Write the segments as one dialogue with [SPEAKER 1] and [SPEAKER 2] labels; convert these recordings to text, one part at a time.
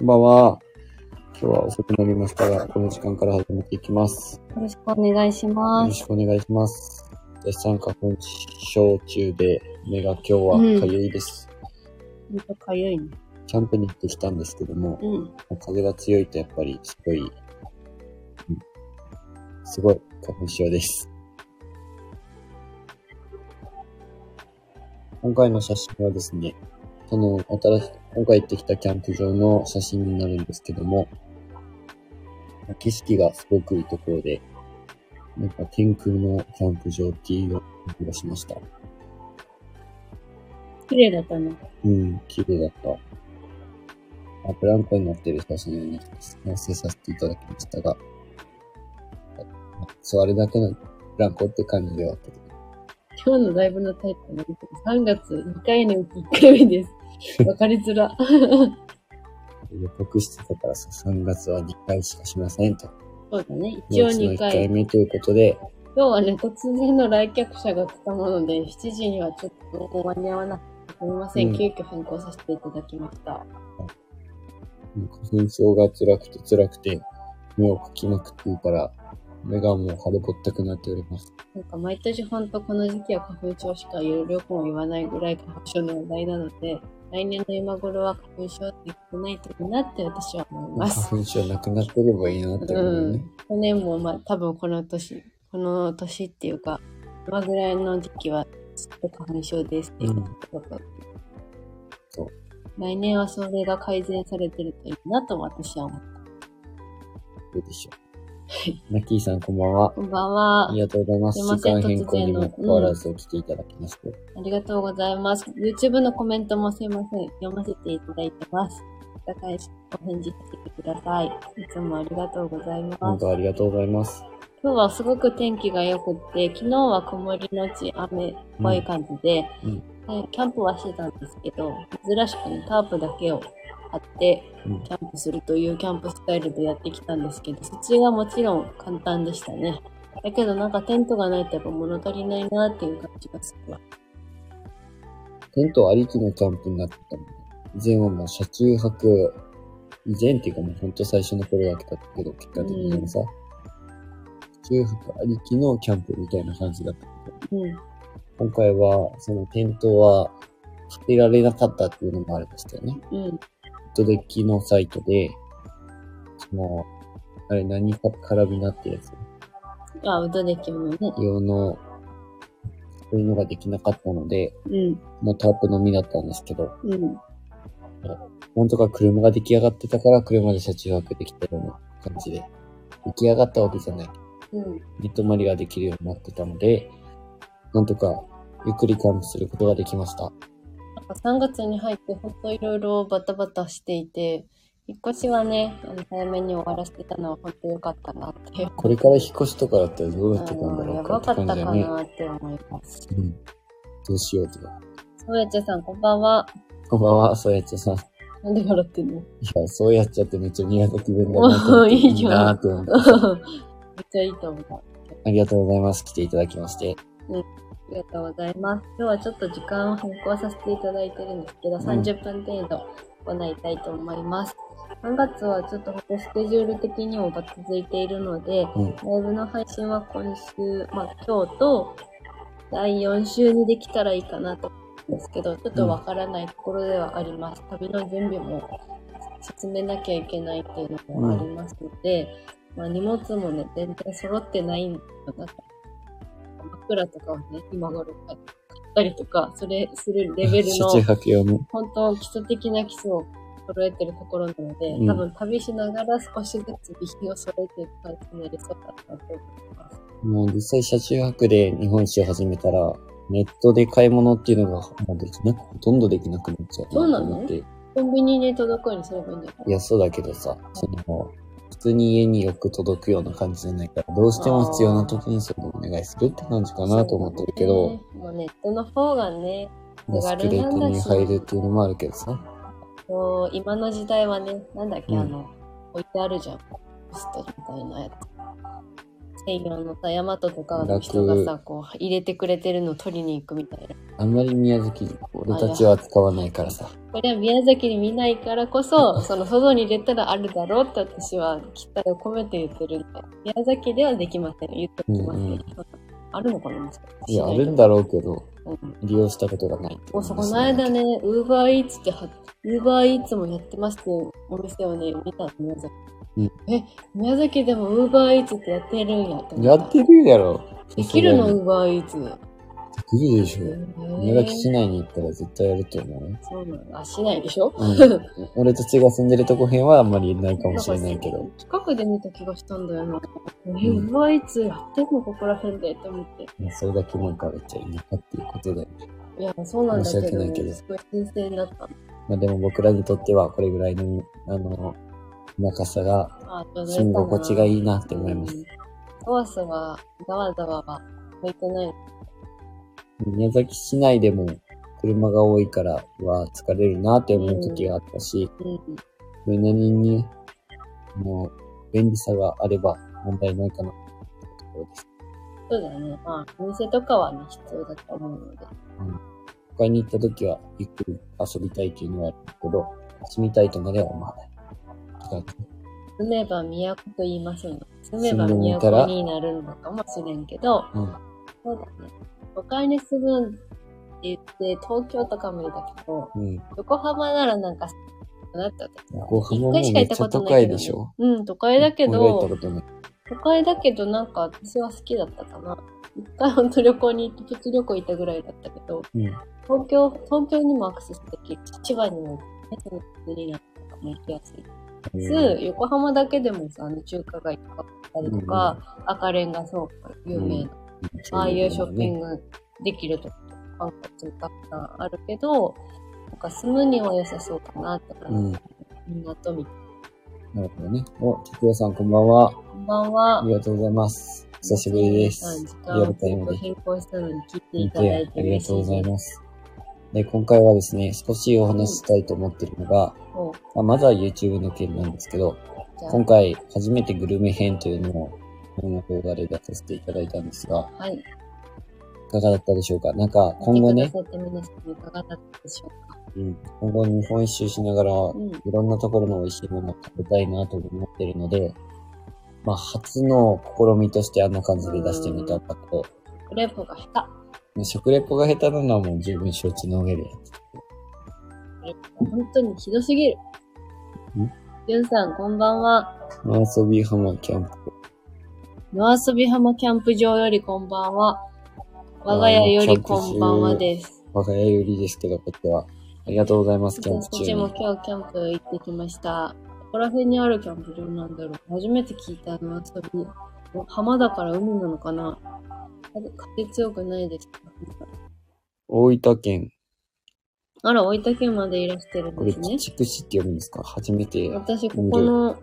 [SPEAKER 1] こんばんは。今日は遅くなりましたが、この時間から始めていきます。
[SPEAKER 2] よろしくお願いし
[SPEAKER 1] よ
[SPEAKER 2] ます。
[SPEAKER 1] ろしくお願いします。絶賛花粉症中で、目が今日はかゆいです。
[SPEAKER 2] ほんとかゆいね。
[SPEAKER 1] キャンプに行ってきたんですけども、
[SPEAKER 2] うん。
[SPEAKER 1] 風が強いとやっぱりすごい、うんすごい花粉症です。今回の写真はですね、その新しい、今回行ってきたキャンプ場の写真になるんですけども、景色がすごくいいところで、なんか天空のキャンプ場っていう気がしました。
[SPEAKER 2] 綺麗だったね。
[SPEAKER 1] うん、綺麗だった。あ、ブランコに乗ってる写真をね、載せさせていただきましたが、座るだけのブランコって感じではあったけど、
[SPEAKER 2] 今日のライブのタイトルは3月2回のうち1回目です。わかりづら。
[SPEAKER 1] 予告してたからさ、3月は2回しかしませんと。
[SPEAKER 2] そうだね。一応
[SPEAKER 1] 4
[SPEAKER 2] 2
[SPEAKER 1] 1
[SPEAKER 2] 回。
[SPEAKER 1] 回目ということで、
[SPEAKER 2] 今日はね、突然の来客者が来たもので、7時にはちょっと間に合わなくて、すみません。
[SPEAKER 1] うん
[SPEAKER 2] 急遽変更させていただきました。
[SPEAKER 1] うん花粉症が辛くて辛くて、目をかきまくっていたら、目がもう腫れぼったくなっております。
[SPEAKER 2] なんか毎年ほんとこの時期は花粉症しか有力も言わないぐらい花粉症の話題なので、来年の今頃は花粉症って少ないといいなって私は思います。
[SPEAKER 1] 花粉症なくなってればいいなって思うよね。
[SPEAKER 2] 去年もまあ多分この年、この年っていうか、今ぐらいの時期はずっと花粉症ですっていうことだった
[SPEAKER 1] そう。
[SPEAKER 2] 来年はそれが改善されてるといいなと私は思った。
[SPEAKER 1] どうでしょう。ナッキーさんこんばんは。
[SPEAKER 2] こんばんは
[SPEAKER 1] あ。りがとうございます。
[SPEAKER 2] すいません
[SPEAKER 1] 時間変更にもかかわらず来ていただきまして。
[SPEAKER 2] ありがとうございます。YouTube のコメントもすいません。読ませていただいてます。お互いお返事させてください。いつもありがとうございます。
[SPEAKER 1] 本当ありがとうございます。
[SPEAKER 2] 今日はすごく天気が良くって、昨日は曇りのち雨っぽい感じで、
[SPEAKER 1] うん
[SPEAKER 2] でキャンプはしてたんですけど、珍しくね、タープだけを張って、
[SPEAKER 1] うん
[SPEAKER 2] キャンプするというキャンプスタイルでやってきたんですけど、そっちがもちろん簡単でしたね。だけどなんかテントがないとやっぱ物足りないなっていう感じがするわ。
[SPEAKER 1] テントありきのキャンプになってたので、以前はもう車中泊、以前っていうかもうほんと最初の頃だけだったけど、結果的にさ、車中泊ありきのキャンプみたいな感じだったけど、
[SPEAKER 2] うん。
[SPEAKER 1] 今回はそのテントは建てられなかったっていうのもありましたよね。
[SPEAKER 2] うん。
[SPEAKER 1] ウッドデッキのサイトで、その、あれ何かカラビナってやつ
[SPEAKER 2] あ、ウッドデッキもね。
[SPEAKER 1] 用の、そういうのができなかったので、
[SPEAKER 2] うん。
[SPEAKER 1] もうタープのみだったんですけど、
[SPEAKER 2] うん。
[SPEAKER 1] なんとか車が出来上がってたから車で車中泊できたような感じで、出来上がったわけじゃない。
[SPEAKER 2] うん。
[SPEAKER 1] 寝泊まりができるようになってたので、なんとかゆっくりキャンプすることができました。
[SPEAKER 2] か3月に入ってほんといろいろバタバタしていて、引っ越しはね、あの早めに終わらせてたのは本当良かったなって。
[SPEAKER 1] これから引っ越しとかだったらどうなってたんだろうかって
[SPEAKER 2] やばかったか。なって思います。
[SPEAKER 1] うん。どうしようとか。
[SPEAKER 2] そうやっちゃさん、こんばんは。
[SPEAKER 1] こんばんは、そうやっちゃさん。い
[SPEAKER 2] なんで笑ってんの？
[SPEAKER 1] や、そうやっちゃってめっちゃ宮崎弁だなって。
[SPEAKER 2] いいじゃん
[SPEAKER 1] なーって思って。
[SPEAKER 2] めっちゃいいと思った。あ
[SPEAKER 1] ありがとうございます。来ていただきまして。
[SPEAKER 2] りがとうございます。今日はちょっと時間を変更させていただいてるんですけど、30分程度行いたいと思います。3月はちょっとスケジュール的にもバタついているので、
[SPEAKER 1] うん。
[SPEAKER 2] ライブの配信は今週、まあ今日と第4週にできたらいいかなと思うんですけど、ちょっとわからないところではあります。旅の準備も進めなきゃいけないっていうのもありますので、まあ荷物もね、全然揃ってないんだな。枕とかをね、今頃買ったりとか、それするレベルの。本当基礎的な基礎を揃えてるところなので、
[SPEAKER 1] うん
[SPEAKER 2] 多分旅しながら少しずつ備品を揃えていく感じになりそうだなと思います。
[SPEAKER 1] もう実際車中泊で日本史を始めたら、ネットで買い物っていうのがもうできなく、ほとんどできなくなっちゃう
[SPEAKER 2] そうなの
[SPEAKER 1] と思って。
[SPEAKER 2] コンビニで届くようにすればいいんじゃない
[SPEAKER 1] いや、そうだけどさ、その、普通に家によく届くような感じじゃないから、どうしても必要な時にそれをお願いするって感じかなと思ってるけど、
[SPEAKER 2] ねもうネットの方がね、
[SPEAKER 1] 安くで手に入るっていうのもあるけどさ。
[SPEAKER 2] こう今の時代はね、なんだっけ、
[SPEAKER 1] うん
[SPEAKER 2] あの、置いてあるじゃん。ポストみたいなやつ。太陽のさ、とかの人がさ、こう、入れてくれてるの取りに行くみたいな。
[SPEAKER 1] あんまり宮崎、俺たちは使わないからさ。
[SPEAKER 2] これは宮崎に見ないからこそ、その外に出たらあるだろうって私は期待を込めて言ってるんで。宮崎ではできません。言っておきません。
[SPEAKER 1] うんうん
[SPEAKER 2] あるのかな
[SPEAKER 1] いや、あるんだろうけど、
[SPEAKER 2] うん
[SPEAKER 1] 利用したことがない
[SPEAKER 2] もうそこの間ね、ウーバーイーツっては、ウーバーイーツもやってますってお店をね、見たの宮崎。
[SPEAKER 1] うん
[SPEAKER 2] え、宮崎でもウーバーイーツってやってるんやと思
[SPEAKER 1] やってるやろ。
[SPEAKER 2] できるの、
[SPEAKER 1] で
[SPEAKER 2] ウーバーイーツ。
[SPEAKER 1] きるでしょ。
[SPEAKER 2] へ
[SPEAKER 1] 宮崎市内に行ったら絶対やると思うよ。
[SPEAKER 2] そうなのあ、しないでしょ？
[SPEAKER 1] うん。俺たちが住んでるとこ辺はあんまりないかもしれないけど。
[SPEAKER 2] 近くで見た気がしたんだよな。え、
[SPEAKER 1] ん
[SPEAKER 2] ウーバーイーツやってんのここら辺でって思って。
[SPEAKER 1] まあそれだけなんかめっちゃ田舎っていうことで。
[SPEAKER 2] いや、そうなんだ
[SPEAKER 1] 申し
[SPEAKER 2] けど、
[SPEAKER 1] 訳ないけど
[SPEAKER 2] すごい新鮮だった。
[SPEAKER 1] まあでも僕らにとってはこれぐらいの、あの、田舎さが住み心地がいいなって思います
[SPEAKER 2] うん。ソースは、ざわざわは向いてない。
[SPEAKER 1] 宮崎市内でも車が多いからは疲れるなって思う時があったし、
[SPEAKER 2] うん。
[SPEAKER 1] それなりにね、もう便利さがあれば問題ないかなってところです。
[SPEAKER 2] そうだよね。まあ、お店とかはね、必要だと思うので。
[SPEAKER 1] 他に行った時はゆっくり遊びたいっていうのはあるけど、住みたいとまでは思わない。
[SPEAKER 2] 住めば都と言いますので。住めば都になるのかもしれんけど、
[SPEAKER 1] うん。
[SPEAKER 2] そうだね。都会に住むって言って、東京とか無理だけど、
[SPEAKER 1] うん。
[SPEAKER 2] 横浜ならなんか、なって私
[SPEAKER 1] 横浜
[SPEAKER 2] 一
[SPEAKER 1] も
[SPEAKER 2] 回しか行った
[SPEAKER 1] めっちゃ都
[SPEAKER 2] ことないけど、
[SPEAKER 1] 会でしょ
[SPEAKER 2] うん、都会だけど。都会だけどなんか私は好きだったかな。一回ほんと旅行に行って、プチ旅行行ったぐらいだったけど、
[SPEAKER 1] うん。
[SPEAKER 2] 東京、東京にもアクセスできる。千葉にも、ね、そのかも行きやすい。
[SPEAKER 1] うん
[SPEAKER 2] 横浜だけでもさ、あの中華街とかあったりとか、赤レンガ倉庫、有名な、ああいうショッピン
[SPEAKER 1] グ。
[SPEAKER 2] グできるとことか、観光地たくさんあるけど、なんか住むには良さそうかなって
[SPEAKER 1] う
[SPEAKER 2] 思う。
[SPEAKER 1] ん。
[SPEAKER 2] 港見て。
[SPEAKER 1] なるほどね。お、てくやさんこんばんは。
[SPEAKER 2] こんばんは
[SPEAKER 1] あ。りがとうございます。久しぶりです。
[SPEAKER 2] 時
[SPEAKER 1] リアルタイムで
[SPEAKER 2] 変更したのに聞いて
[SPEAKER 1] 見
[SPEAKER 2] いただい
[SPEAKER 1] て
[SPEAKER 2] て
[SPEAKER 1] ありがとうござい
[SPEAKER 2] す。
[SPEAKER 1] ます。で、今回はですね、少しお話ししたいと思ってるのが、
[SPEAKER 2] お。
[SPEAKER 1] まあ、まずは YouTube の件なんですけど、今回初めてグルメ編というのをこの動画で出させていただいたんですが、
[SPEAKER 2] はい。
[SPEAKER 1] いかがだったでしょうか？なんか今後ね。
[SPEAKER 2] いかがだったでしょうか？
[SPEAKER 1] うん、今後日本一周しながら、
[SPEAKER 2] うん。
[SPEAKER 1] いろんなところの美味しいものを食べたいなと思ってるので、まあ初の試みとしてあんな感じで出してみたんだけど、
[SPEAKER 2] クレープが下
[SPEAKER 1] 食レポが下手なのはもう十分承知の上でやって
[SPEAKER 2] 手。本当にひどすぎる。
[SPEAKER 1] ん？
[SPEAKER 2] じゅんさん、こんばんは。
[SPEAKER 1] 野遊び浜キャンプ。
[SPEAKER 2] 野遊び浜キャンプ場よりこんばんは。我が家よりこんばんはです。
[SPEAKER 1] 我が家よりですけど、こっちは。ありがとうございます、キャンプ
[SPEAKER 2] 私も
[SPEAKER 1] 中に。
[SPEAKER 2] 今日キャンプ行ってきました。どこら辺にあるキャンプ場なんだろう初めて聞いた野遊び。浜だから海なのかな風風強くないですか
[SPEAKER 1] 大分県、
[SPEAKER 2] あら、大分県までいらしてるん
[SPEAKER 1] これ、
[SPEAKER 2] ですね
[SPEAKER 1] 鬼。畜市って読むんですか？初めて。
[SPEAKER 2] 私、ここの、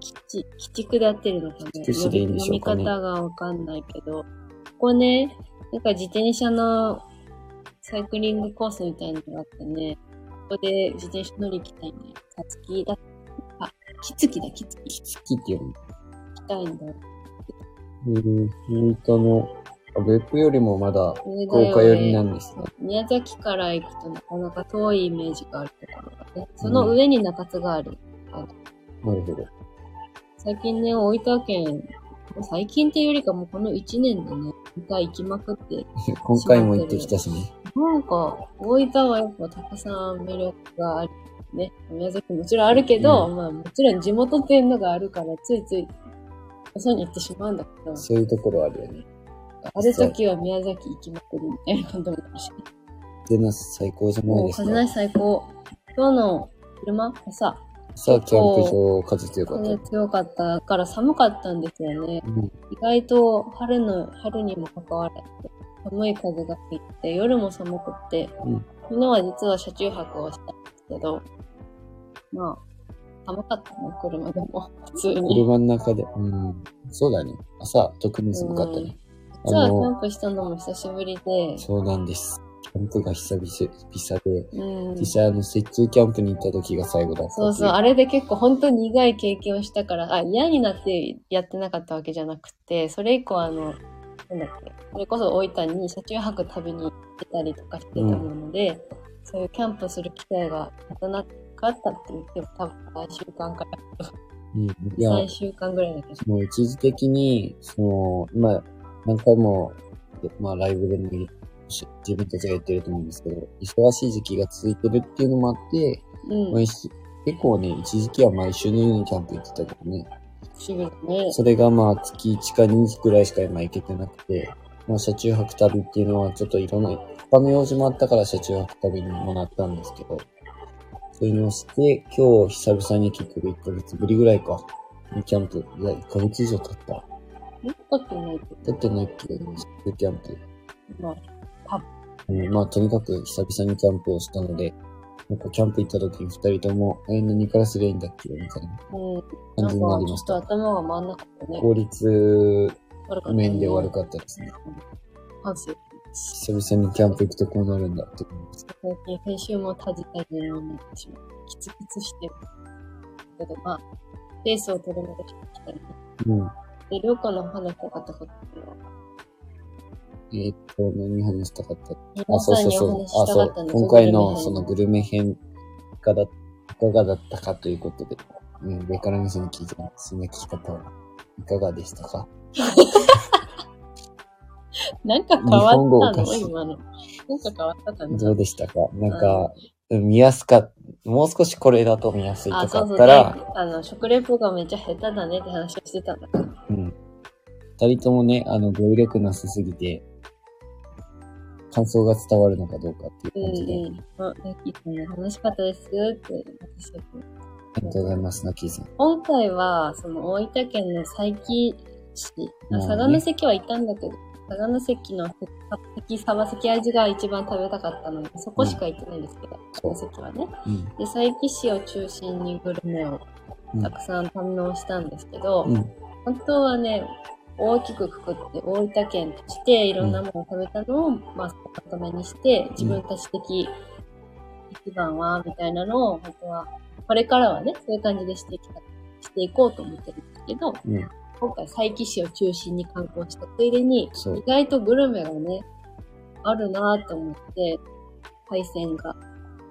[SPEAKER 2] 基地、基地区でやってるのかな
[SPEAKER 1] 基地区でいいんでしょうかね
[SPEAKER 2] 読み方がわかんないけど、ここね、なんか自転車のサイクリングコースみたいなのがあってね、ここで自転車乗り行きたいね。さつきだ、あ、きつきだ、きつき。行
[SPEAKER 1] 月って読む。
[SPEAKER 2] きたいんだ。
[SPEAKER 1] うん、大分の、あ別府よりもまだ
[SPEAKER 2] 上
[SPEAKER 1] 福岡寄りなんですね。
[SPEAKER 2] 宮崎から行くとなかなか遠いイメージがあるところがね。その上に中津がある。
[SPEAKER 1] なるほど。
[SPEAKER 2] 最近ね、大分県、最近っていうよりかもうこの1年でね、2回行きまくって、
[SPEAKER 1] 今回も行ってきたしね。
[SPEAKER 2] なんか、大分はやっぱたくさん魅力がある。ね、宮崎もちろんあるけど、
[SPEAKER 1] う
[SPEAKER 2] まあもちろん地元っていうのがあるから、ついつい、よそに行ってしまうんだけど、
[SPEAKER 1] そういうところあるよね。
[SPEAKER 2] ある時は宮崎行きまくるみたいなこともし。
[SPEAKER 1] でなす最高じゃないですか。
[SPEAKER 2] 風なし最高。今日の車朝、
[SPEAKER 1] さあ、キャンプ場、風強かった
[SPEAKER 2] 風。強かったから寒かったんですよね。
[SPEAKER 1] うん
[SPEAKER 2] 意外と春の、春にもかかわらず、寒い風が吹いて、夜も寒くって、
[SPEAKER 1] うん
[SPEAKER 2] 昨日は実は車中泊をしたんですけど、まあ、寒かったね、車でも、普通に。
[SPEAKER 1] 車の中で。うん。そうだね。朝、特に寒かったね。
[SPEAKER 2] 実はキャンプしたのも久しぶりで、
[SPEAKER 1] そうなんです。キャンプが久々々で、
[SPEAKER 2] うん。
[SPEAKER 1] 実際あの、雪中キャンプに行った時が最後だった
[SPEAKER 2] そうそう、あれで結構本当に苦い経験をしたから、あ、嫌になってやってなかったわけじゃなくて、それ以降あの、なんだっけ、それこそ大分に車中泊旅に行ってたりとかしてたもので、そういうキャンプする機会がなくなかったって言っても多分3週間から
[SPEAKER 1] うん。いや、
[SPEAKER 2] 3週間ぐらいだけど。
[SPEAKER 1] もう一時的に、その、まあ、何回も、まあ、ライブでも自分たちが言ってると思うんですけど、忙しい時期が続いてるっていうのもあって、
[SPEAKER 2] うん。
[SPEAKER 1] 結構ね、一時期は毎週のようにキャンプ行ってたけどね、
[SPEAKER 2] ね。
[SPEAKER 1] それがまあ、月1か2くらいしか今行けてなくて、まあ、車中泊旅っていうのはちょっといろんな、他の用事もあったから車中泊旅にもなったんですけど、そういうのをして、今日久々に結局1ヶ月ぶりぐらいか、キャンプ、いや、1ヶ月以上経った。
[SPEAKER 2] もってないけ
[SPEAKER 1] だってないっけ、キャンプ。
[SPEAKER 2] ど、まあ、
[SPEAKER 1] うん、まあ、とにかく久々にキャンプをしたので、なんかキャンプ行った時に二人とも、え、何からすりゃいいんだっけ？みたいな
[SPEAKER 2] うん。
[SPEAKER 1] 感じにな
[SPEAKER 2] なんかちょっ
[SPEAKER 1] りました。
[SPEAKER 2] と頭が回んなかったね。
[SPEAKER 1] 効率面で悪かったですね。
[SPEAKER 2] 反省。
[SPEAKER 1] 久々にキャンプ行くとこうなるんだって思いました。
[SPEAKER 2] 最近編集もタジタジになってしまう。キツキツしてる。けど、まあ、ペースを取り戻してきたりね。
[SPEAKER 1] うん。
[SPEAKER 2] で、りょうかの話したかったこと。
[SPEAKER 1] えーっと、何話したかった？あ、
[SPEAKER 2] 皆
[SPEAKER 1] そうそうそう。あ、そう。今回のそのグルメ編いかが、いかがだったかということで、うん、上から目線に聞いてます。そんな聞き方はいかがでしたか？
[SPEAKER 2] なんか変わったの？今の。なんか変わったかな？
[SPEAKER 1] どうでしたか？なんか、見やすか、もう少しこれだと見やすい
[SPEAKER 2] あ、
[SPEAKER 1] とか
[SPEAKER 2] そうそう。で、
[SPEAKER 1] あったら、
[SPEAKER 2] あの、食レポがめっちゃ下手だねって話をしてたんだ。
[SPEAKER 1] うん。二人ともね、あの、語彙力なさすぎて、感想が伝わるのかどうかっていう感じで、
[SPEAKER 2] うんうん。あ、ナッキーさんの楽しかったですって
[SPEAKER 1] ありがとうございます、ナッキーさん。
[SPEAKER 2] 今回は、その大分県の佐伯市、
[SPEAKER 1] うん
[SPEAKER 2] 佐賀の関は行ったんだけど、佐賀の関の関サバ関味が一番食べたかったので、そこしか行ってないんですけど、佐賀関はね。
[SPEAKER 1] うん。
[SPEAKER 2] で、佐伯市を中心にグルメをたくさん堪能したんですけど、
[SPEAKER 1] うん。
[SPEAKER 2] 本当はね、大きくくくって大分県としていろんなものを食べたのを、まあ、まとめにして、自分たち的一番は、みたいなのを、本当は、これからはね、そういう感じでしていきた、していこうと思ってるんですけど、
[SPEAKER 1] うん。
[SPEAKER 2] 今回佐伯市を中心に観光したついでに、意外とグルメがね、あるなぁと思って、海鮮が。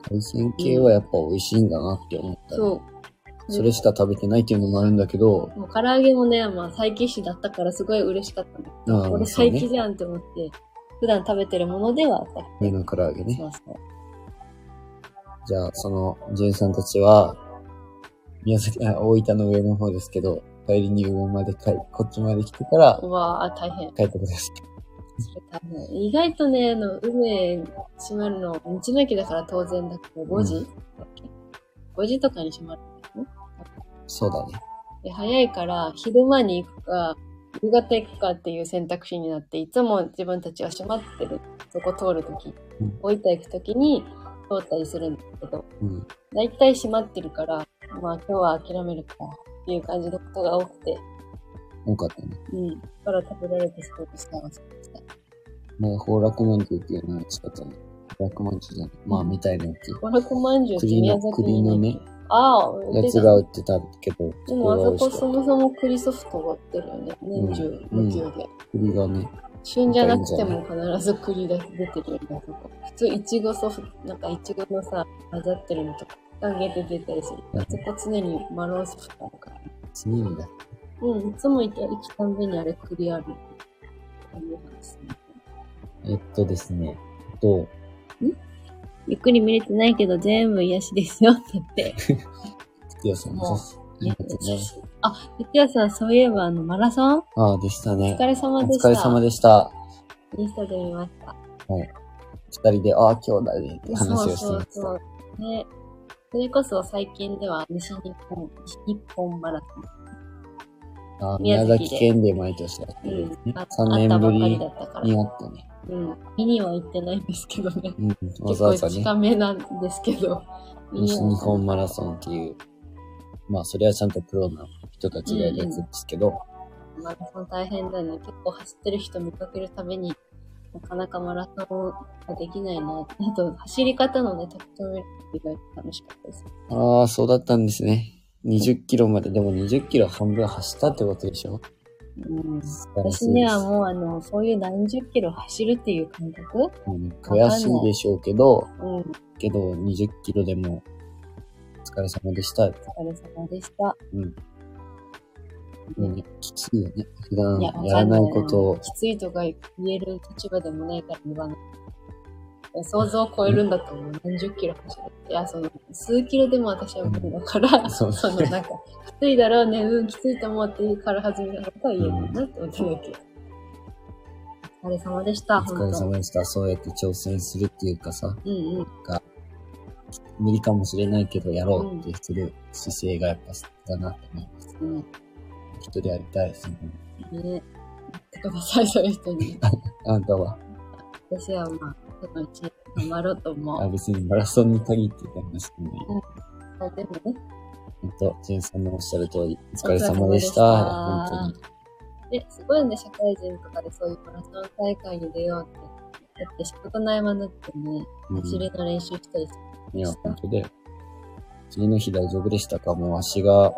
[SPEAKER 1] 海鮮系はやっぱ美味しいんだなって思った、ね
[SPEAKER 2] そう。
[SPEAKER 1] それしか食べてないっていうのもあるんだけど、
[SPEAKER 2] もう唐揚げもね、まあ、佐伯市だったからすごい嬉しかったんだけど、
[SPEAKER 1] ああ
[SPEAKER 2] これ佐伯じゃんって思って、普段食べてるものではあった。
[SPEAKER 1] 目の唐揚げね。
[SPEAKER 2] そうそう。
[SPEAKER 1] じゃあ、その、ジェンさんたちは、宮崎、あ、大分の上の方ですけど、帰りに魚まで帰、こっちまで来てから
[SPEAKER 2] うわあ、大変。
[SPEAKER 1] 帰ってください。
[SPEAKER 2] それ大変。意外とね、あの、海閉まるの、道の駅だから当然だけど、5時、
[SPEAKER 1] うん
[SPEAKER 2] だっけ ?5 時とかに閉まるんだよね。
[SPEAKER 1] そうだね。
[SPEAKER 2] で、早いから、昼間に行くか、夕方行くかっていう選択肢になって、いつも自分たちは閉まってる、そこ通るとき、
[SPEAKER 1] うん
[SPEAKER 2] 大分行くときに通ったりするんだけど、
[SPEAKER 1] うん。
[SPEAKER 2] だいたい閉まってるから、まあ今日は諦めるかっていう感じのことが多くて、
[SPEAKER 1] 多かったね。
[SPEAKER 2] うん。だから食べられてすごく幸せでした。
[SPEAKER 1] まあ、崩落まんじゅうっていうのは仕方ない。崩落まんじゅうじゃない。まあ、みたいなやつ。
[SPEAKER 2] 五楽まんじゅうって
[SPEAKER 1] 栗の
[SPEAKER 2] 宮崎にない
[SPEAKER 1] 栗のね
[SPEAKER 2] ああ、
[SPEAKER 1] やつが売ってたけど、
[SPEAKER 2] でもあそこ
[SPEAKER 1] そ
[SPEAKER 2] もそも栗ソフトが売ってるよね。年中無休で。
[SPEAKER 1] 栗がね、
[SPEAKER 2] 旬じゃなくても必ず栗が出てるよね、あそこ。普通、いちごソフト、なんかいちごのさ、混ざってるのとか、期間限定出たりする。
[SPEAKER 1] うん。
[SPEAKER 2] あそこ常にマロンソフトあるから。
[SPEAKER 1] 常にだ。
[SPEAKER 2] うん、いつも行き行きたん。びにあれ栗ある。ありますね
[SPEAKER 1] えっとですね、と、
[SPEAKER 2] ゆっくり見れてないけど全部癒しですよって言って。
[SPEAKER 1] 月屋さん。
[SPEAKER 2] もう
[SPEAKER 1] いいやつね。
[SPEAKER 2] あ、ゆきやさん、そういえばあの、マラソン
[SPEAKER 1] ああ、でしたね
[SPEAKER 2] お疲。れ様
[SPEAKER 1] お
[SPEAKER 2] でした。
[SPEAKER 1] 疲れ様でした。
[SPEAKER 2] インスタで見ました。
[SPEAKER 1] 二人で、ああ、今日だねって話をして
[SPEAKER 2] そう
[SPEAKER 1] ました。
[SPEAKER 2] そうそう。ね。それこそ最近では西日本、西日本マラソ
[SPEAKER 1] ああ
[SPEAKER 2] 宮
[SPEAKER 1] 宮
[SPEAKER 2] 崎
[SPEAKER 1] 県で毎年やって
[SPEAKER 2] ン。
[SPEAKER 1] る、ね
[SPEAKER 2] うん。あ
[SPEAKER 1] 3年ぶ
[SPEAKER 2] り。
[SPEAKER 1] にあったね。
[SPEAKER 2] うん。見には行ってないんですけどね。
[SPEAKER 1] うん、わ
[SPEAKER 2] 結
[SPEAKER 1] ざわざね、
[SPEAKER 2] 構近めなんですけど。
[SPEAKER 1] 西日本マラソンっていう、まあ、それはちゃんとプロな人たちがやるやつですけど、
[SPEAKER 2] マラソン大変だね。結構走ってる人見かけるために、なかなかマラソンができないな。あと、走り方のね、特徴見ると意外と楽しかったです。
[SPEAKER 1] ああ、そうだったんですね。20キロまで、でも20キロ半分走ったってことでしょ？
[SPEAKER 2] うん、私にはもうあの、そういう何十キロ走るっていう感覚？
[SPEAKER 1] うん悔しいでしょうけど、
[SPEAKER 2] うん、お
[SPEAKER 1] けど20キロでも、お疲れ様でした。
[SPEAKER 2] 疲れ様でした。
[SPEAKER 1] うん。ねきついよね。普段
[SPEAKER 2] いや、
[SPEAKER 1] やらないことを
[SPEAKER 2] きついとか言える立場でもないから言わない。想像を超えるんだと思う。何十キロ走る。いや、その、数キロでも私は無理だから、
[SPEAKER 1] そう
[SPEAKER 2] その、なんか、きついだろうね、うん、きついと思うってから始めたことは言えないなって思っただけ。お疲れ様でした、
[SPEAKER 1] お疲れ様でした。そうやって挑戦するっていうかさ、
[SPEAKER 2] うんうん。
[SPEAKER 1] 無理かもしれないけどやろうってする姿勢がやっぱだなって思います。
[SPEAKER 2] うん
[SPEAKER 1] 一人やりたいですね。
[SPEAKER 2] ね。言ってください、そういう人に。
[SPEAKER 1] あんたは、
[SPEAKER 2] 私はまあ、そのうち頑張ろうと思う。
[SPEAKER 1] あ別にマラソンに限って言話してもいい。
[SPEAKER 2] あでもね、
[SPEAKER 1] ほんと、ジェンさんのおっしゃる通り、お疲れ様でした。本当に。
[SPEAKER 2] で、すごいね、社会人とかでそういうマラソン大会に出ようって。だって仕事の合間になってね、
[SPEAKER 1] うん
[SPEAKER 2] 走りの練習したりす
[SPEAKER 1] いや、本当だよ。次の日大丈夫でしたか？もう足が、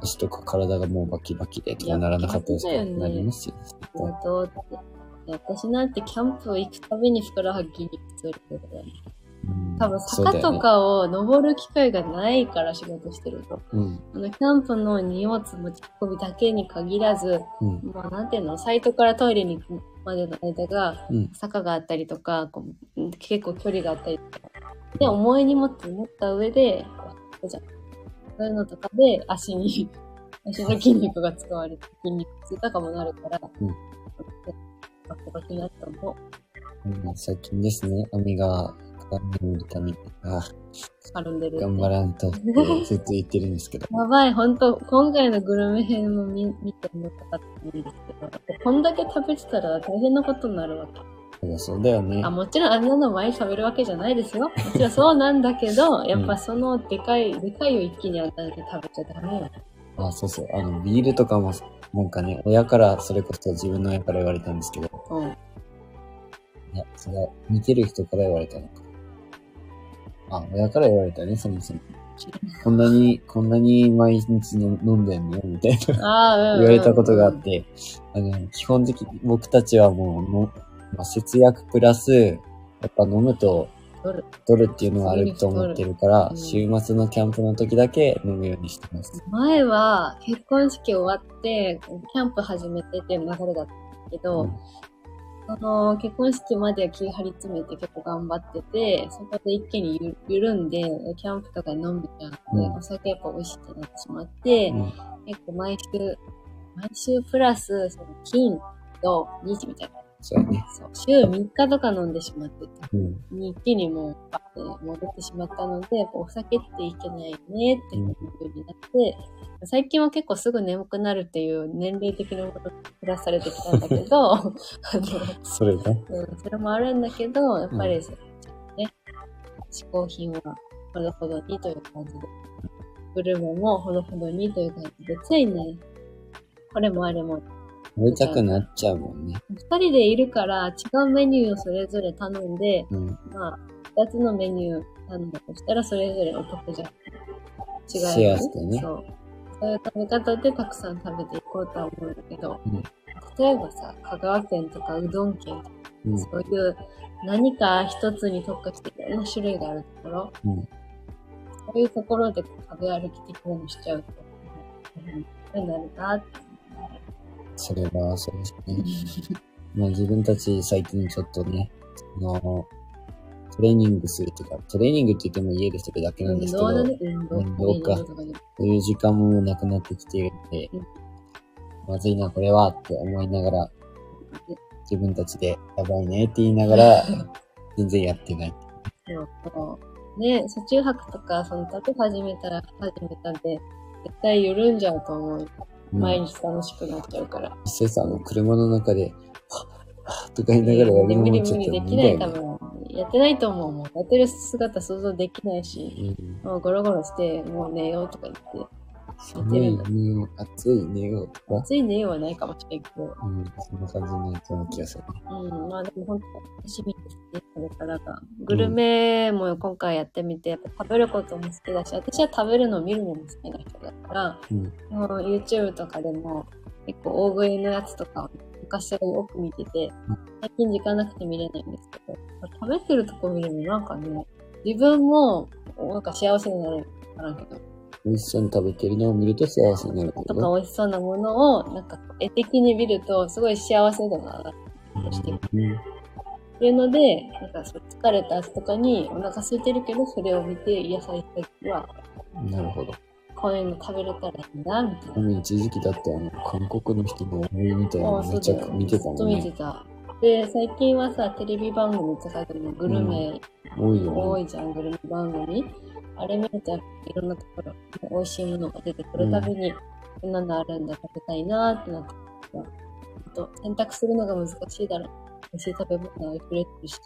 [SPEAKER 1] 足とか体がもうバキバキでとかならなかったですか
[SPEAKER 2] いや
[SPEAKER 1] なりますよ。絶対
[SPEAKER 2] るとって。いや私なんてキャンプ行くたびにふくらはぎ筋肉痛るけど多分坂とかを登る機会がないから仕事してると。
[SPEAKER 1] うん。
[SPEAKER 2] あの、キャンプの荷物持ち運びだけに限らず、
[SPEAKER 1] うん。
[SPEAKER 2] もうなんていうの、サイトからトイレに行くまでの間が、
[SPEAKER 1] うん。
[SPEAKER 2] 坂があったりとか、こううん結構距離があったりとか。で、重い荷物持った上で、じゃんそういうのとかで足に、足の筋肉が使われて筋肉痛とかもなるから、
[SPEAKER 1] うん
[SPEAKER 2] バキバキになったの
[SPEAKER 1] うん最近ですね、網が絡んでるために、あ
[SPEAKER 2] 絡んでる。
[SPEAKER 1] 頑張らんとずっと言ってるんですけど。
[SPEAKER 2] やばい、ほんと、今回のグルメ編も見見て思ったかったんですけど、こんだけ食べてたら大変なことになるわけ。
[SPEAKER 1] そうだそうだよね
[SPEAKER 2] あ。もちろんあんなの毎日食べるわけじゃないですよ。もちろんそうなんだけど、やっぱそのでかい、でかいを一気に与えて食べちゃダメよ。
[SPEAKER 1] あ、そうそう。あの、ビールとかも、なんかね、親から、それこそ自分の親から言われたんですけど、
[SPEAKER 2] うん。
[SPEAKER 1] いや、それは見てる人から言われたのか。あ、親から言われたね、そもそも。こんなに、こんなに毎日の飲んでんの？みたいな
[SPEAKER 2] ああ、うん、
[SPEAKER 1] 言われたことがあっ。て、あの、基本的に僕たちはもうの、まあ、節約プラス、やっぱ飲むと
[SPEAKER 2] 取る
[SPEAKER 1] っていうのはあると思ってるから、
[SPEAKER 2] うん
[SPEAKER 1] 週末のキャンプの時だけ飲むようにしてます。
[SPEAKER 2] 前は結婚式終わって、キャンプ始めてっていう流れだったんだけど、
[SPEAKER 1] うん
[SPEAKER 2] その結婚式までは気張り詰めて結構頑張ってて、そこで一気にゆ緩んで、キャンプとかで飲むじゃん。で、
[SPEAKER 1] うん
[SPEAKER 2] お酒やっぱ美味しくなってしまって、
[SPEAKER 1] うん
[SPEAKER 2] 結構毎週、毎週プラス、その金と日みたいな。
[SPEAKER 1] そうやね。
[SPEAKER 2] そう、週3日とか飲んでしまってた。
[SPEAKER 1] うん。
[SPEAKER 2] に一気にもう、バッて戻ってしまったので、やっぱお酒っていけないよねっていう風になって、最近は結構すぐ眠くなるっていう年齢的なものがプラスされてきたんだけど、あの、
[SPEAKER 1] それね。
[SPEAKER 2] うん、それもあるんだけど、やっぱり、ね、嗜好品はほどほどにという感じで、グルメもほどほどにという感じで、ついね、これもあれも、
[SPEAKER 1] 食べたくなっちゃうもんね。
[SPEAKER 2] 二人でいるから違うメニューをそれぞれ頼んで、
[SPEAKER 1] うん。
[SPEAKER 2] まあ、二つのメニュー頼んだとしたら、それぞれお得じゃん。違う、
[SPEAKER 1] シェアしてね
[SPEAKER 2] そう。そういう食べ方でたくさん食べていこうとは思うんだけど、
[SPEAKER 1] うん
[SPEAKER 2] 例えばさ、香川県とかうどん県とか、
[SPEAKER 1] うん。
[SPEAKER 2] そういう何か一つに特化していろんな種類があるところ、
[SPEAKER 1] うん
[SPEAKER 2] そういうところで食べ歩き的なのしちゃうと、うん、なるなって。
[SPEAKER 1] それはそうですね。まあ自分たち最近ちょっとね、あの、トレーニングするとか、トレーニングって言っても家でそれだけなんですけど、
[SPEAKER 2] 運動
[SPEAKER 1] かそういう時間もなくなってきているので
[SPEAKER 2] うん、
[SPEAKER 1] まずいな、これはって思いながら、自分たちでやばいねって言いながら、全然やってない。
[SPEAKER 2] ね、車中泊とか、その、旅始めたら始めたんで、絶対緩んじゃうと思う。
[SPEAKER 1] うん
[SPEAKER 2] 毎日楽しくなっちゃうから。
[SPEAKER 1] 実際さ、あの、車の中で、はっとか言いながらやるのもちょっと
[SPEAKER 2] 無理できない、多。分。やってないと思う。もう、やってる姿想像できないし、
[SPEAKER 1] うん
[SPEAKER 2] もうゴロゴロして、もう寝ようとか言って。
[SPEAKER 1] 寒い、寝よう、暑い、寝よ。
[SPEAKER 2] 暑い寝ようはないかもしれんけど。
[SPEAKER 1] うん、そんな感じのやつな気がする。
[SPEAKER 2] うん、まあでも本当楽しみですね、これからが。グルメも今回やってみて、やっぱ食べることも好きだし、私は食べるのを見るのも好きな人だから、
[SPEAKER 1] うん。
[SPEAKER 2] もう YouTube とかでも結構大食いのやつとか昔よく見てて
[SPEAKER 1] うん、
[SPEAKER 2] 最近時間なくて見れないんですけど、食べてるとこ見るのなんかね、自分もなんか幸せになるからんけど、
[SPEAKER 1] 美味しそうに食べてるのを見ると幸せになるけ
[SPEAKER 2] と？
[SPEAKER 1] ど。
[SPEAKER 2] か美味しそうなものをなんか絵的に見るとすごい幸せだなしてる
[SPEAKER 1] うん
[SPEAKER 2] っていうので、なんか疲れた後とかにお腹空いてるけど、それを見て癒された時は、
[SPEAKER 1] なるほど。
[SPEAKER 2] こういうの食べれたらいいな、みたいな。
[SPEAKER 1] 一時期だってあの、韓国の人の思いみたいなのめちゃく見てた
[SPEAKER 2] ずっと
[SPEAKER 1] もんね。
[SPEAKER 2] 見てた。で、最近はさ、テレビ番組とかでもグルメ
[SPEAKER 1] 多いよね。
[SPEAKER 2] 多いじゃん、グルメ番組。あれ見るといろんなところ、美味しいものが出てくるたびに、こんなのあるんだ、食べたいなってなってと選択するのが難しいだろう。美味しい食べ物は溢れてるし、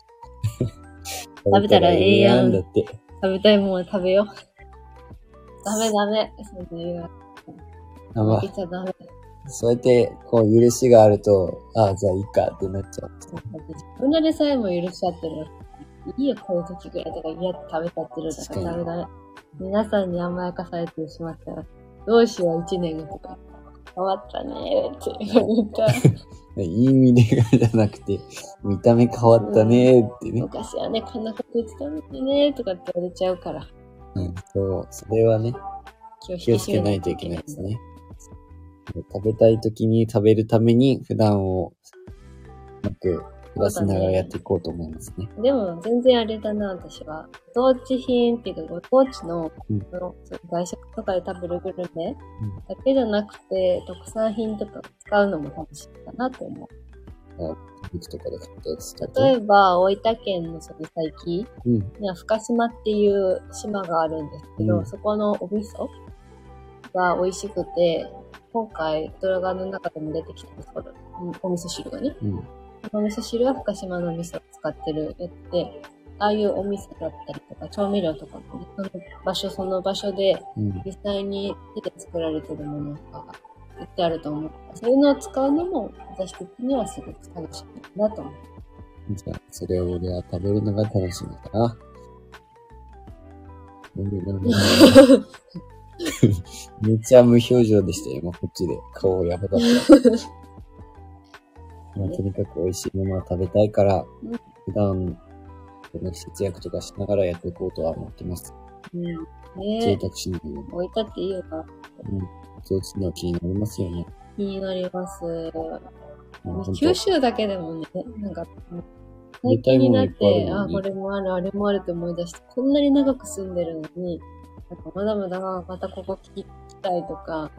[SPEAKER 2] 食べたらええやん。食べたいものは食べよう。ダメダメ。そんな言う
[SPEAKER 1] あまあ
[SPEAKER 2] 言っちゃダメ。
[SPEAKER 1] そうやって、こう、許しがあると、ああ、じゃあいいかってなっちゃう。
[SPEAKER 2] 自分らでさえも許しちゃってる。いいよ、こういう時ぐらいとか嫌って食べちゃってるだかダメダメ。皆さんに甘やかされてしまったら、どうしよう、一年後とか。変わったねーって言ったら。
[SPEAKER 1] いい意味でじゃなくて、見た目変わったねーってね。
[SPEAKER 2] 昔はね、こんなこと言ってたのにねとかって言われちゃうから。
[SPEAKER 1] うん、そう、それはね、
[SPEAKER 2] 気を
[SPEAKER 1] つけないといけないです。ね。食べたい時に食べるために普段をうまく暮らしながらやっていこうと思いますね。
[SPEAKER 2] でも、全然あれだな、私は。ご当地品っていうか、ご当地の、
[SPEAKER 1] うん
[SPEAKER 2] その外食とかで食べるグルメ
[SPEAKER 1] うん
[SPEAKER 2] だけじゃなくて、特産品とか使うのも楽しいかなと思う。
[SPEAKER 1] 肉とかで買ったやつ。
[SPEAKER 2] 例えば、大分県のその佐伯
[SPEAKER 1] うん。
[SPEAKER 2] には深島っていう島があるんですけど、
[SPEAKER 1] うん
[SPEAKER 2] そこのお味噌が美味しくて、今回動画の中でも出てきたんですけど、うんお味噌汁がね。
[SPEAKER 1] うん。
[SPEAKER 2] お味噌汁は深島の味噌を使ってるやつで、ああいうお味噌だったりとか、調味料とかもね、その場所その場所で
[SPEAKER 1] うん。
[SPEAKER 2] 実際に手で作られてるものとかが売ってあると思うから。そういうのを使うのも私的にはすごく楽しみだなと思う。
[SPEAKER 1] じゃあ、それを俺は食べるのが楽しみだな。めっちゃ無表情でしたよ、今こっちで。顔やばかった。まあ、とにかく美味しいものは食べたいから
[SPEAKER 2] うん、
[SPEAKER 1] 普段、節約とかしながらやっていこうとは思ってます。
[SPEAKER 2] うん。
[SPEAKER 1] 贅
[SPEAKER 2] ね
[SPEAKER 1] 沢しないように。
[SPEAKER 2] 置いたっていいよな。
[SPEAKER 1] うん。そうするのは気になりますよね。
[SPEAKER 2] 気になります。九州だけでもね、なんか、最近になって、あ、これもある、あれもあるって思い出して、こんなに長く住んでるのに、なんかまだまだまたここ聞きたいとか、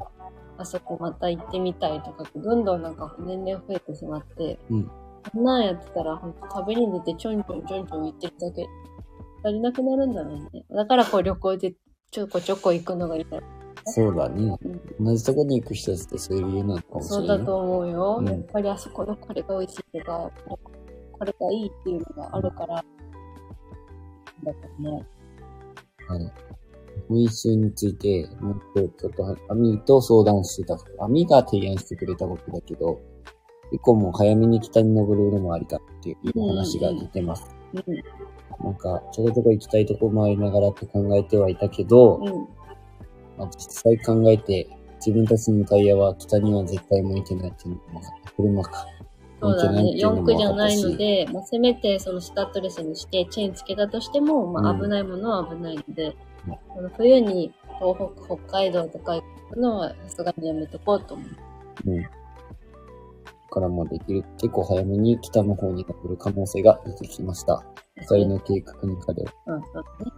[SPEAKER 2] あそこまた行ってみたいとかって、どんどんなんか年々増えてしまって、
[SPEAKER 1] うん
[SPEAKER 2] こんなんやってたら、ほんと食べに出てちょんちょんちょんちょん行ってるだけ、足りなくなるんだろうね。だからこう旅行でちょこちょこ行くのがいいんだろ
[SPEAKER 1] そうだね。
[SPEAKER 2] うん
[SPEAKER 1] 同じとこに行く人たちってそういう理由なのかもしれない。
[SPEAKER 2] そうだと思うよ。
[SPEAKER 1] うん
[SPEAKER 2] やっぱりあそこのこれが美味しいとか、これがいいっていうのがあるから、だからね。
[SPEAKER 1] はい。文春について、もっとちょっと、アミと相談してた。アミが提案してくれたことだけど、結構もう早めに北に登るのもありかっていう話が出てます。
[SPEAKER 2] うん。
[SPEAKER 1] なんか、ちょこちょこ行きたいとこもありながらって考えてはいたけど、
[SPEAKER 2] うん。
[SPEAKER 1] まあ、実際考えて、自分たちのタイヤは北には絶対向いてないっていうのが分かった。車か。
[SPEAKER 2] そうだね。4
[SPEAKER 1] 向いてないっていうのも
[SPEAKER 2] 区じゃないので、まあ、せめてそのスタッドレスにしてチェーンつけたとしても、まあ、
[SPEAKER 1] うん
[SPEAKER 2] 危ないものは危ないので、冬に東北、北海道とか行くのはさすがにやめとこうと思う。
[SPEAKER 1] うん。からもできる。結構早めに北の方に登る可能性が出てきました。二人の計画の中では。
[SPEAKER 2] うん、そうだね。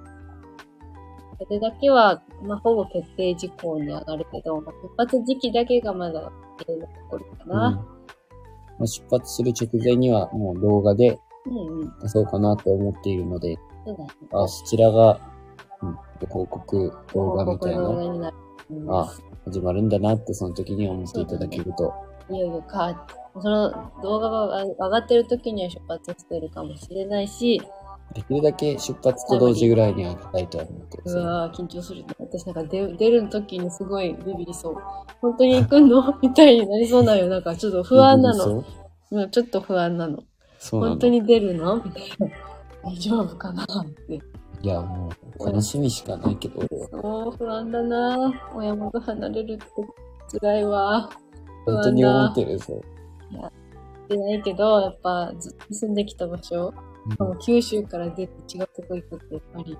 [SPEAKER 2] それだけは、まあ、ほぼ決定事項に上がるけど、まあ、出発時期だけがまだ決定のところか
[SPEAKER 1] うん
[SPEAKER 2] な。
[SPEAKER 1] まあ、出発する直前にはもう動画で
[SPEAKER 2] うん、うん、
[SPEAKER 1] 出そうかなと思っているので、
[SPEAKER 2] そうだね。
[SPEAKER 1] あ、そちらが、うん、報告動画みたいな、あ、始まるんだなってその時に思っていただけると、
[SPEAKER 2] いよいよか。その動画が上がってる時には出発してるかもしれないし、
[SPEAKER 1] できるだけ出発と同時ぐらいにはげたいとは思って。
[SPEAKER 2] うわー緊張するね。私なんか出出る時にすごいビビりそう。本当に行くの？みたいになりそうなよ。なんかちょっと不安なの。
[SPEAKER 1] そう？
[SPEAKER 2] うんちょっと不安なの。
[SPEAKER 1] なの
[SPEAKER 2] 本当に出るの？みたいな。大丈夫かな？って。
[SPEAKER 1] いや、もう、楽しみしかないけど、
[SPEAKER 2] そう、不安だな親元離れるって辛いわ。
[SPEAKER 1] 本当に思ってるぞ。
[SPEAKER 2] 出ないけど、やっぱずっと住んできた場所、
[SPEAKER 1] うん
[SPEAKER 2] もう九州から出て違うとこ行くってやっぱり、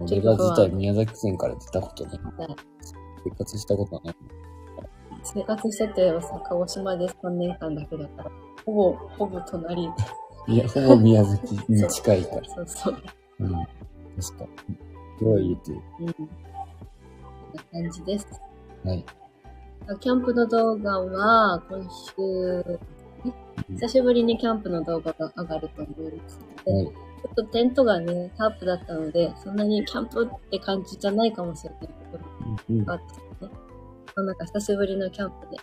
[SPEAKER 1] 俺が自体宮崎県から出たことない。
[SPEAKER 2] ね
[SPEAKER 1] 生活したことない。
[SPEAKER 2] 生活しててさ、鹿児島で3年間だけだから、ほぼ、ほぼ隣。
[SPEAKER 1] いや、ほぼ宮崎に近いから。
[SPEAKER 2] そうそう。
[SPEAKER 1] うん。確か。すごい言えてる。
[SPEAKER 2] うん。こんな感じです。
[SPEAKER 1] はい。
[SPEAKER 2] キャンプの動画は、今週、久しぶりにキャンプの動画が上がると思いますので、
[SPEAKER 1] はい。
[SPEAKER 2] ちょっとテントがね、タープだったので、そんなにキャンプって感じじゃないかもしれないけど、
[SPEAKER 1] うん
[SPEAKER 2] があってね。まあなんか久しぶりのキャンプで、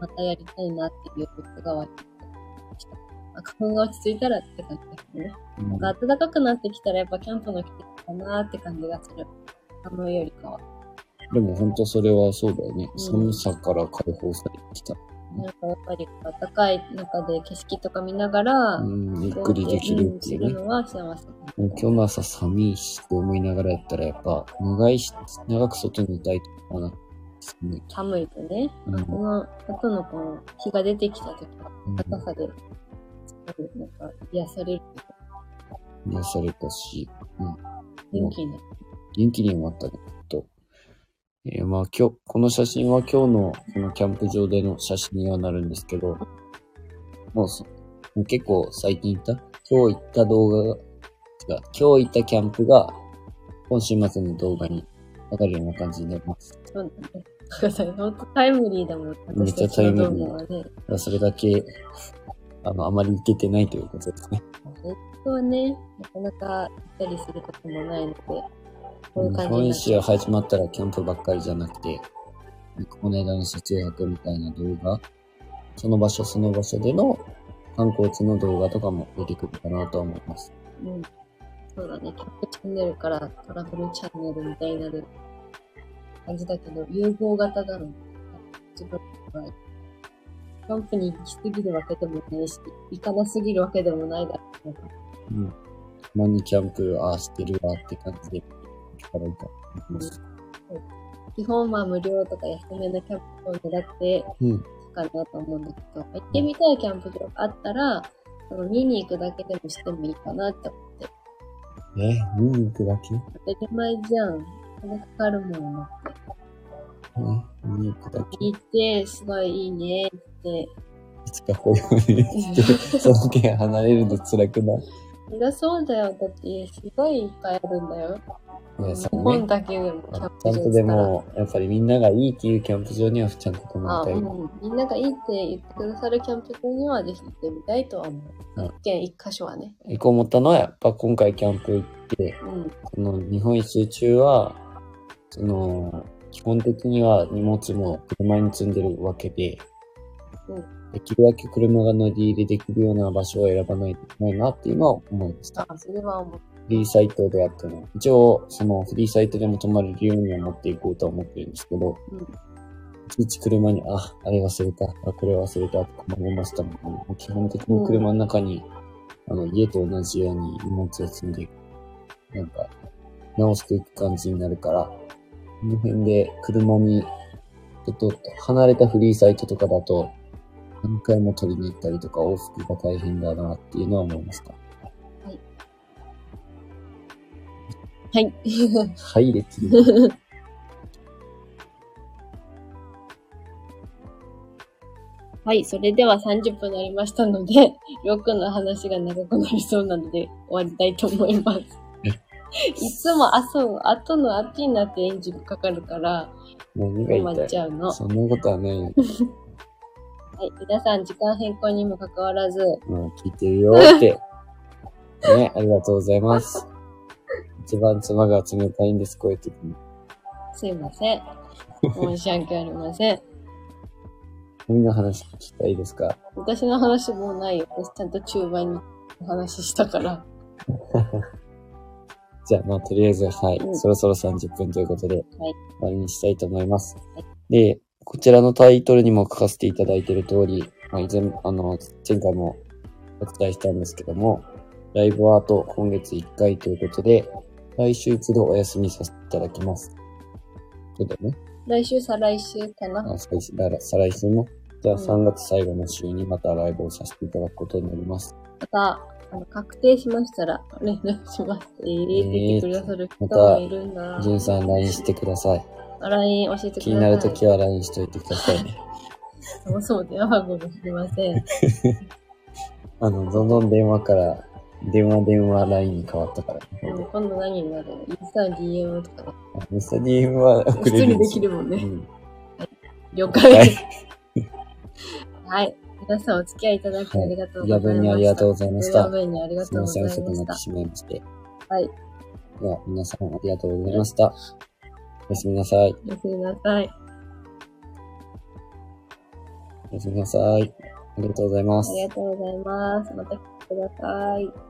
[SPEAKER 2] またやりたいなっていうことが湧いて花粉が落ち着いたらって感じですね。
[SPEAKER 1] うん
[SPEAKER 2] なんか暖かくなってきたらやっぱキャンプの季節かなって感じがする。寒いよりかは。
[SPEAKER 1] でも本当それはそうだよね。
[SPEAKER 2] うん
[SPEAKER 1] 寒さから解放されてきた。
[SPEAKER 2] なんかやっぱり暖かい中で景色とか見ながら、
[SPEAKER 1] うん、ゆっくりできるっていうね。
[SPEAKER 2] のは幸せ。
[SPEAKER 1] もう今日の朝寒いしって思いながらやったらやっぱ長いし、長く外にいたいとかな。寒い。
[SPEAKER 2] とね、
[SPEAKER 1] うん
[SPEAKER 2] この後のこの日が出てきた時は
[SPEAKER 1] うん
[SPEAKER 2] 暖かさで、なんか癒される
[SPEAKER 1] 癒されたし、うん。
[SPEAKER 2] 元気になる。
[SPEAKER 1] 元気にもなったね、と。えーまあ今日、この写真は今日のこのキャンプ場での写真にはなるんですけど、もうそもう結構最近行った？今日行った動画が、今日行ったキャンプが今週末の動画に上がるような感じになります。
[SPEAKER 2] そうだね。ほんとタイムリーだもん。
[SPEAKER 1] めっちゃタイムリーそれだけ、あの、あまり行けてないということですね。
[SPEAKER 2] ネットはね、なかなか行ったりすることもないので、こういう感じに
[SPEAKER 1] 本
[SPEAKER 2] なっ
[SPEAKER 1] 州始まったらキャンプばっかりじゃなくて、この間の車中泊みたいな動画、その場所その場所での観光地の動画とかも出てくるかなとは思います。
[SPEAKER 2] うん。そうだね。キャンプチャンネルからトラブルチャンネルみたいになる感じだけど、融合型だろうね。自分の場合。キャンプに行きすぎるわけでもないし、行かなすぎるわけでもないだろうね。
[SPEAKER 1] うん。たまにキャンプ、ああ、してるわって感じで、行けたらいいかと思います。
[SPEAKER 2] 基本は無料とか安めのキャンプを狙って
[SPEAKER 1] うん。
[SPEAKER 2] かなと思うんだけど、行ってみたいキャンプ場があったら、その見に行くだけでもしてもいいかなって思って。
[SPEAKER 1] え、見に行くだけ？
[SPEAKER 2] 当たり前じゃん。金かかるもんなって。
[SPEAKER 1] え、見に行くだけ
[SPEAKER 2] 聞いて、すごいいいねって。
[SPEAKER 1] いつかこういう風にして、その件離れるの辛くない？
[SPEAKER 2] そりゃそうだよ。だって、すごいいっぱいあるんだよ。
[SPEAKER 1] ね、
[SPEAKER 2] 日本。だけでもキャン
[SPEAKER 1] ちゃ
[SPEAKER 2] プ場
[SPEAKER 1] んとでも、やっぱりみんながいいっていうキャンプ場にはちゃんと泊ま
[SPEAKER 2] あ、
[SPEAKER 1] りたい。
[SPEAKER 2] うん。みんながいいって言ってくださるキャンプ場にはぜひ行ってみたいとは思う。
[SPEAKER 1] うん
[SPEAKER 2] 一軒一箇所はね。
[SPEAKER 1] 行こう思ったのは、やっぱ今回キャンプ行って、
[SPEAKER 2] うん。
[SPEAKER 1] この日本一周中は、その、基本的には荷物も車に積んでるわけで、
[SPEAKER 2] うん
[SPEAKER 1] できるだけ車が乗り入れできるような場所を選ばないといけないなっていうのは思いました。
[SPEAKER 2] あ、それは思う。
[SPEAKER 1] フリーサイトであっても、一応、そのフリーサイトでも泊まれるようには持っていこうとは思ってるんですけど、
[SPEAKER 2] うん。
[SPEAKER 1] いちいち車に、あ、あれ忘れた、あ、これ忘れたとか思いましたもん、もう基本的に車の中に、あの、家と同じように荷物を積んでいく。なんか、直していく感じになるから、この辺で車に、ちょっと離れたフリーサイトとかだと、何回も取りに行ったりとか往復が大変だなっていうのは思いました。
[SPEAKER 2] はい。
[SPEAKER 1] はい、列に。
[SPEAKER 2] はい、それでは30分になりましたので、りょうくんの話が長くなりそうなので終わりたいと思います。いつも、あ、そう、後の後になってエンジンかかるから、
[SPEAKER 1] 何が
[SPEAKER 2] 止まっちゃうの。は
[SPEAKER 1] そんなことはないよ。
[SPEAKER 2] い、皆さん時間変更にもかかわらず、
[SPEAKER 1] もう聞いてるよー って。ね、ありがとうございます。一番妻が冷たいんです、こういう時に。
[SPEAKER 2] すいません。申し訳ありません。
[SPEAKER 1] 何の話聞きたいですか？
[SPEAKER 2] 私の話もうないよ。私ちゃんと中盤にお話ししたから。
[SPEAKER 1] じゃあ、まあ、とりあえず、はい、
[SPEAKER 2] うん
[SPEAKER 1] そろそろ30分ということで、
[SPEAKER 2] はい
[SPEAKER 1] 終わりにしたいと思います。
[SPEAKER 2] はい
[SPEAKER 1] で、こちらのタイトルにも書かせていただいている通り、まあ、以前、あの、前回もお伝えしたんですけども、ライブアート今月1回ということで、来週一度お休みさせていただきます。そうだよね。
[SPEAKER 2] 来週、再来週かな。
[SPEAKER 1] あ再再来週も、じゃあ
[SPEAKER 2] うん
[SPEAKER 1] 3月最後の週にまたライブをさせていただくことになります。
[SPEAKER 2] また、あの、確定しましたら、連絡します。えー、って言ってくださる人もいるんだ。
[SPEAKER 1] ジュンさん LINE してください。
[SPEAKER 2] LINE 教えてください。
[SPEAKER 1] 気になるときは LINE しといてくださいね。
[SPEAKER 2] そもそも電話番号が知りません。
[SPEAKER 1] あの、どんどん電話から、電話電話 LINE に変わったからね。
[SPEAKER 2] うん今度何になるの？インスタ DM とか
[SPEAKER 1] あインスタ DM は送れるんですよ
[SPEAKER 2] きるもんね。
[SPEAKER 1] うん
[SPEAKER 2] 了解。
[SPEAKER 1] は
[SPEAKER 2] はいい。皆さんお付き合いいただきありがとうございました。
[SPEAKER 1] 夜分にありがとうございました
[SPEAKER 2] 夜分にありが
[SPEAKER 1] すみません、
[SPEAKER 2] とうございま
[SPEAKER 1] 遅くなって
[SPEAKER 2] し
[SPEAKER 1] しまいまして。
[SPEAKER 2] た。はい。
[SPEAKER 1] では、皆さんありがとうございました。おやすみなさい。
[SPEAKER 2] おやすみなさい。
[SPEAKER 1] おやすみなさい。ありがとうございます
[SPEAKER 2] あ。りがとうございます。また来てください。